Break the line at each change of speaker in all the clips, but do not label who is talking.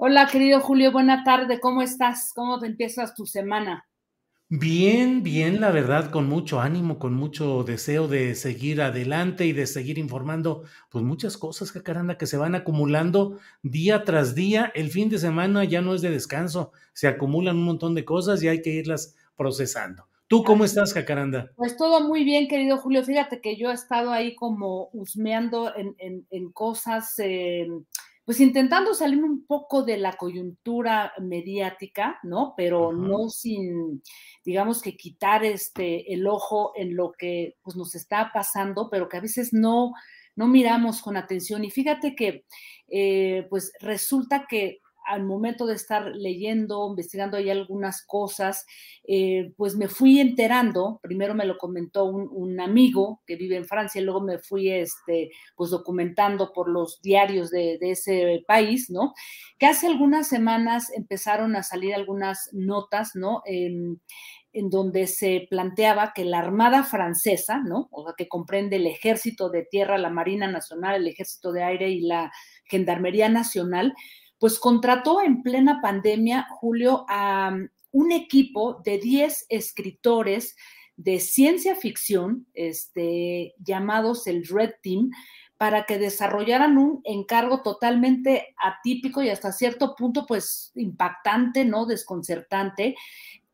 Hola, querido Julio, buena tarde. ¿Cómo estás? ¿Cómo te empiezas tu semana?
Bien, bien, la verdad, con mucho ánimo, con mucho deseo de seguir adelante y de seguir informando, pues muchas cosas, Jacaranda, que se van acumulando día tras día. El fin de semana ya no es de descanso, se acumulan un montón de cosas y hay que irlas procesando. ¿Tú cómo estás, Jacaranda?
Pues todo muy bien, querido Julio. Fíjate que yo he estado ahí como husmeando en, en, en cosas. Eh, pues intentando salir un poco de la coyuntura mediática, ¿no? Pero no sin, digamos que quitar este el ojo en lo que pues, nos está pasando, pero que a veces no, no miramos con atención. Y fíjate que, eh, pues resulta que al momento de estar leyendo, investigando ahí algunas cosas, eh, pues me fui enterando, primero me lo comentó un, amigo que vive en Francia, y luego me fui este, pues documentando por los diarios de, de, ese país, ¿no? Que hace algunas semanas empezaron a salir algunas notas, ¿no? En, en donde se planteaba que la Armada Francesa, ¿no? O sea, que comprende el Ejército de Tierra, la Marina Nacional, el Ejército de Aire y la Gendarmería Nacional, pues contrató en plena pandemia, Julio, a um, un equipo de 10 escritores de ciencia ficción, este, llamados el Red Team, para que desarrollaran un encargo totalmente atípico y hasta cierto punto, pues, impactante, ¿no? Desconcertante,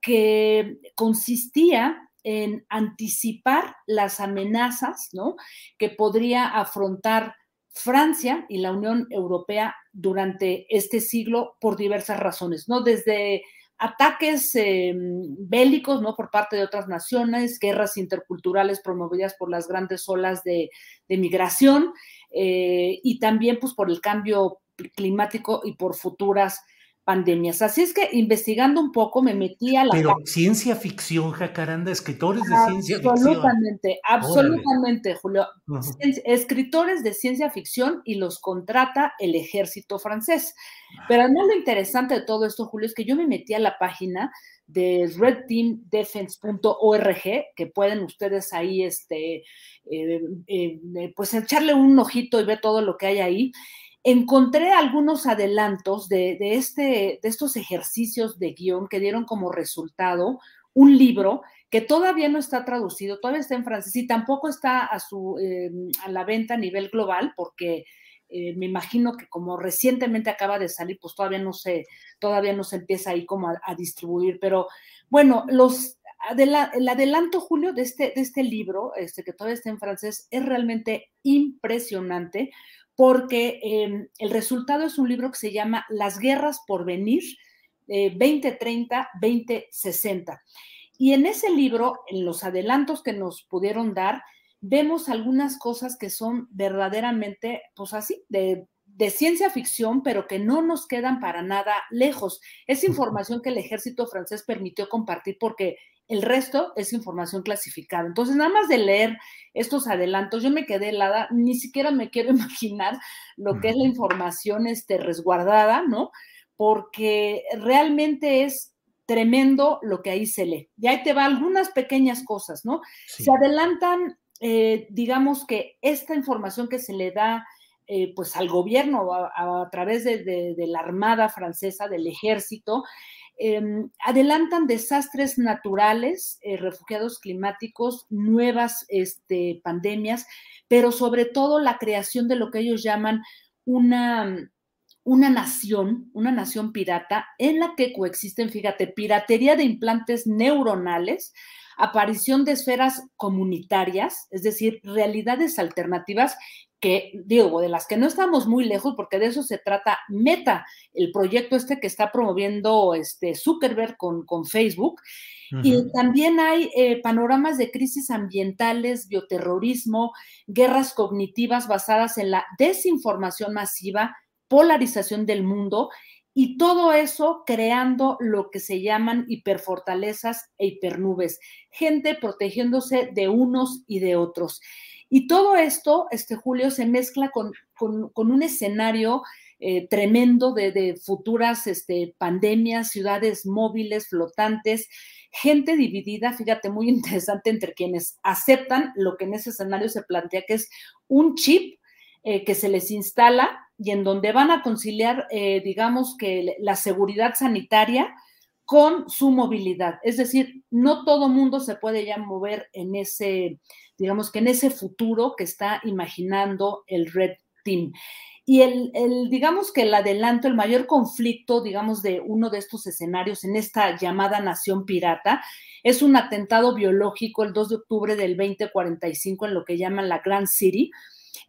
que consistía en anticipar las amenazas, ¿no? Que podría afrontar Francia y la Unión Europea durante este siglo por diversas razones, ¿no? Desde ataques eh, bélicos, ¿no? Por parte de otras naciones, guerras interculturales promovidas por las grandes olas de, de migración eh, y también, pues, por el cambio climático y por futuras pandemias. Así es que investigando un poco me metí a la...
Pero ciencia ficción, Jacaranda, escritores de ciencia
ficción. Absolutamente, absolutamente, Julio. Uh -huh. Escritores de ciencia ficción y los contrata el ejército francés. Pero además lo interesante de todo esto, Julio, es que yo me metí a la página de redteamdefense.org, que pueden ustedes ahí, este, eh, eh, pues echarle un ojito y ver todo lo que hay ahí encontré algunos adelantos de, de, este, de estos ejercicios de guion que dieron como resultado un libro que todavía no está traducido, todavía está en francés y tampoco está a, su, eh, a la venta a nivel global porque eh, me imagino que como recientemente acaba de salir, pues todavía no se, todavía no se empieza ahí como a, a distribuir, pero bueno, los, el adelanto, Julio, de este, de este libro, este, que todavía está en francés, es realmente impresionante porque eh, el resultado es un libro que se llama Las guerras por venir, eh, 2030-2060. Y en ese libro, en los adelantos que nos pudieron dar, vemos algunas cosas que son verdaderamente, pues así, de, de ciencia ficción, pero que no nos quedan para nada lejos. Es información que el ejército francés permitió compartir porque el resto es información clasificada. Entonces, nada más de leer estos adelantos, yo me quedé helada, ni siquiera me quiero imaginar lo que es la información este, resguardada, ¿no? Porque realmente es tremendo lo que ahí se lee. Y ahí te va algunas pequeñas cosas, ¿no? Sí. Se adelantan, eh, digamos que esta información que se le da eh, pues al gobierno a, través de, la Armada francesa, del ejército, em, adelantan desastres naturales, eh, refugiados climáticos, nuevas este, pandemias, pero sobre todo la creación de lo que ellos llaman una, una nación, una nación pirata, en la que coexisten, fíjate, piratería de implantes neuronales, aparición de esferas comunitarias, es decir, realidades alternativas que digo, de las que no estamos muy lejos, porque de eso se trata Meta, el proyecto este que está promoviendo este Zuckerberg con, con Facebook. Y también hay eh, panoramas de crisis ambientales, bioterrorismo, guerras cognitivas basadas en la desinformación masiva, polarización del mundo y todo eso creando lo que se llaman hiperfortalezas e hipernubes, gente protegiéndose de unos y de otros. Y todo esto, este Julio, se mezcla con, un escenario eh, tremendo de, futuras este, pandemias, ciudades móviles, flotantes, gente dividida, fíjate, muy interesante entre quienes aceptan lo que en ese escenario se plantea que es un chip eh, que se les instala y en donde van a conciliar, eh, digamos que la seguridad sanitaria con su movilidad. Es decir, no todo mundo se puede ya mover en ese, digamos que en ese futuro que está imaginando el Red Team. Y el, digamos que el adelanto, el mayor conflicto, digamos, de uno de estos escenarios en esta llamada nación pirata, es un atentado biológico el 2 de octubre del 2045 en lo que llaman la Grand City,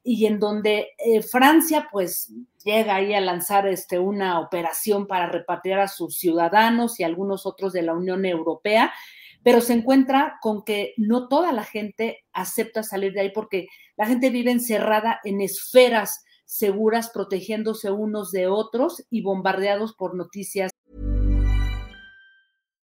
y en donde eh, Francia pues llega ahí a lanzar este, una operación para repatriar a sus ciudadanos y algunos otros de la Unión Europea, pero se encuentra con que no toda la gente acepta salir de ahí porque la gente vive encerrada en esferas seguras, protegiéndose unos de otros y bombardeados por noticias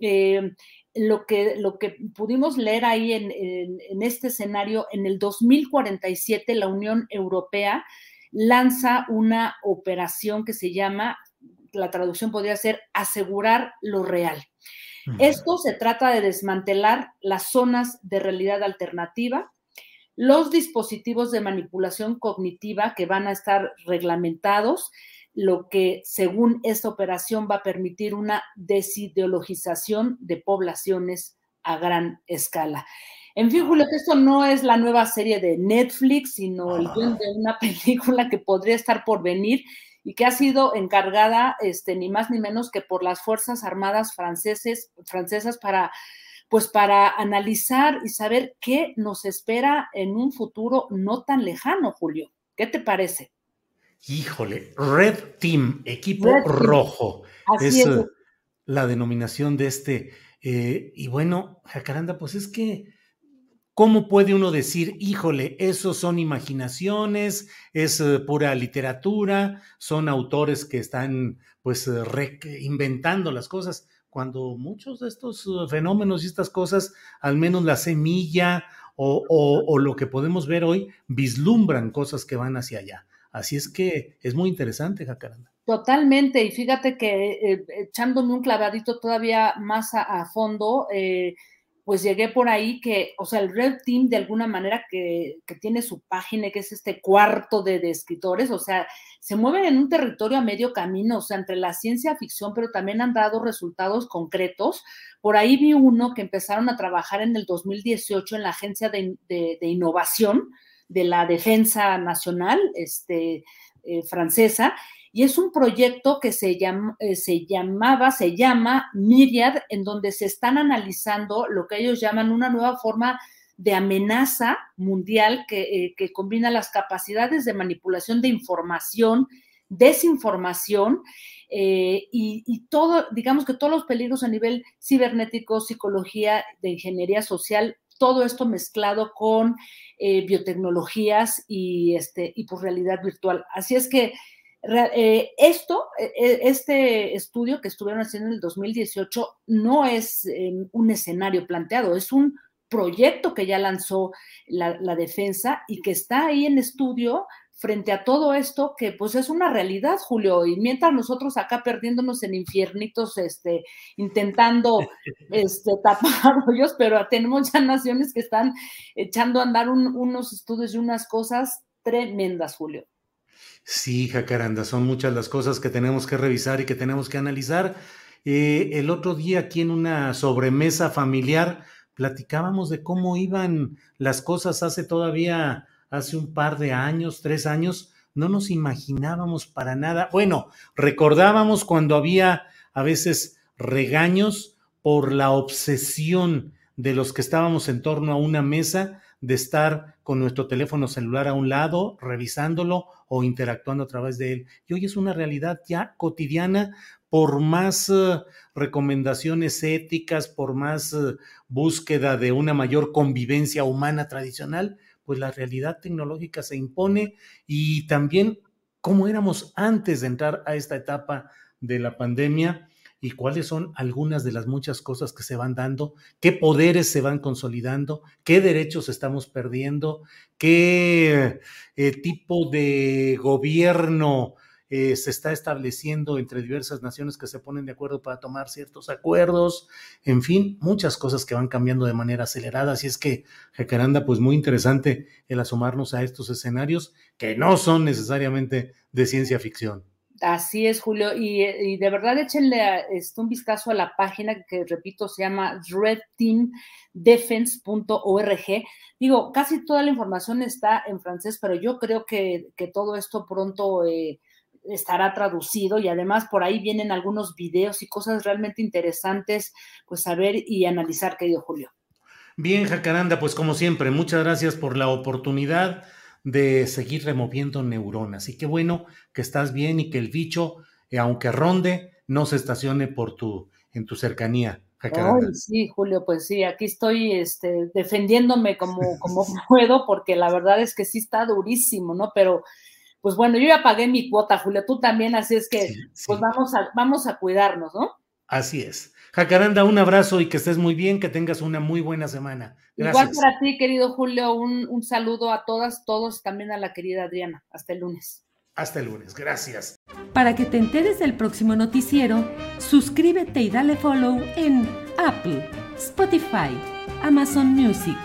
Eh, lo, que, lo que pudimos leer ahí en, en, este escenario, en el 2047 la Unión Europea lanza una operación que se llama, la traducción podría ser asegurar lo real. Esto se trata de desmantelar las zonas de realidad alternativa, los dispositivos de manipulación cognitiva que van a estar reglamentados, lo que según esta operación va a permitir una desideologización de poblaciones a gran escala. En fin, Julio, que esto no es la nueva serie de Netflix, sino el guion de una película que podría estar por venir y que ha sido encargada, este, ni más ni menos que por las Fuerzas Armadas franceses, francesas para, pues para analizar y saber qué nos espera en un futuro no tan lejano, Julio. ¿Qué te parece?
Híjole, Red Team, equipo rojo. es, eh, la denominación de este. Eh, y bueno, Jacaranda, pues es que, ¿cómo puede uno decir, híjole, esos son imaginaciones, es eh, pura literatura, son autores que están pues inventando las cosas? Cuando muchos de estos fenómenos y estas cosas, al menos la semilla o, o lo que podemos ver hoy, vislumbran cosas que van hacia allá. Así es que es muy interesante, Jacaranda.
Totalmente, y fíjate que eh, echándome un clavadito todavía más a, fondo, eh, pues llegué por ahí que, o sea, el Red Team de alguna manera que, tiene su página, que es este cuarto de, escritores, o sea, se mueven en un territorio a medio camino, o sea, entre la ciencia ficción, pero también han dado resultados concretos. Por ahí vi uno que empezaron a trabajar en el 2018 en la Agencia de Innovación de la Defensa Nacional este, eh, francesa, y es un proyecto que se, llama, eh, se llamaba, se llama Myriad, en donde se están analizando lo que ellos llaman una nueva forma de amenaza mundial que, eh, que combina las capacidades de manipulación de información, desinformación eh, y, y, todo, digamos que todos los peligros a nivel cibernético, psicología, de ingeniería social, todo esto mezclado con eh, biotecnologías y, este, y por realidad virtual. Así es que eh, esto, eh, este estudio que estuvieron haciendo en el 2018 no es eh, un escenario planteado, es un proyecto que ya lanzó la, la, defensa y que está ahí en estudio frente a todo esto que pues es una realidad, Julio, y mientras nosotros acá perdiéndonos en infiernitos, este, intentando este, tapar hoyos, pero tenemos ya naciones que están echando a andar un, unos estudios y unas cosas tremendas, Julio.
Sí, Jacaranda, son muchas las cosas que tenemos que revisar y que tenemos que analizar. Eh, el otro día aquí en una sobremesa familiar platicábamos de cómo iban las cosas hace todavía, hace un par de años, tres años, no nos imaginábamos para nada. Bueno, recordábamos cuando había a veces regaños por la obsesión de los que estábamos en torno a una mesa de estar con nuestro teléfono celular a un lado, revisándolo o interactuando a través de él. Y hoy es una realidad ya cotidiana, por más uh, recomendaciones éticas, por más uh, búsqueda de una mayor convivencia humana tradicional, pues la realidad tecnológica se impone y también cómo éramos antes de entrar a esta etapa de la pandemia y cuáles son algunas de las muchas cosas que se van dando, qué poderes se van consolidando, qué derechos estamos perdiendo, qué eh, tipo de gobierno eh, se está estableciendo entre diversas naciones que se ponen de acuerdo para tomar ciertos acuerdos, en fin, muchas cosas que van cambiando de manera acelerada. Así es que, Jacaranda, pues muy interesante el asomarnos a estos escenarios que no son necesariamente de ciencia ficción.
Así es, Julio. Y, de verdad échenle este, un vistazo a la página que, repito, se llama redteamdefense.org. Digo, casi toda la información está en francés, pero yo creo que, que todo esto pronto eh, estará traducido y además por ahí vienen algunos videos y cosas realmente interesantes, pues saber y analizar, querido Julio.
Bien, Jacaranda, pues como siempre, muchas gracias por la oportunidad de seguir removiendo neuronas. Y qué bueno que estás bien y que el bicho, eh, aunque ronde, no se estacione por tu, en tu cercanía.
Ay, sí, Julio, pues sí, aquí estoy este, defendiéndome como, como puedo, porque la verdad es que sí está durísimo, ¿no? Pero, pues bueno, yo ya pagué mi cuota, Julio, tú también, así es que, sí, sí. pues vamos a, vamos a cuidarnos, ¿no?
Así es. Jacaranda, un abrazo y que estés muy bien, que tengas una muy buena semana.
Gracias. Igual para ti, querido Julio, un, un saludo a todas, todos, también a la querida Adriana. Hasta el lunes.
Hasta el lunes, gracias.
Para que te enteres del próximo noticiero, suscríbete y dale follow en Apple, Spotify, Amazon Music,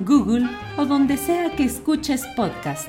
Google o donde sea que escuches podcast.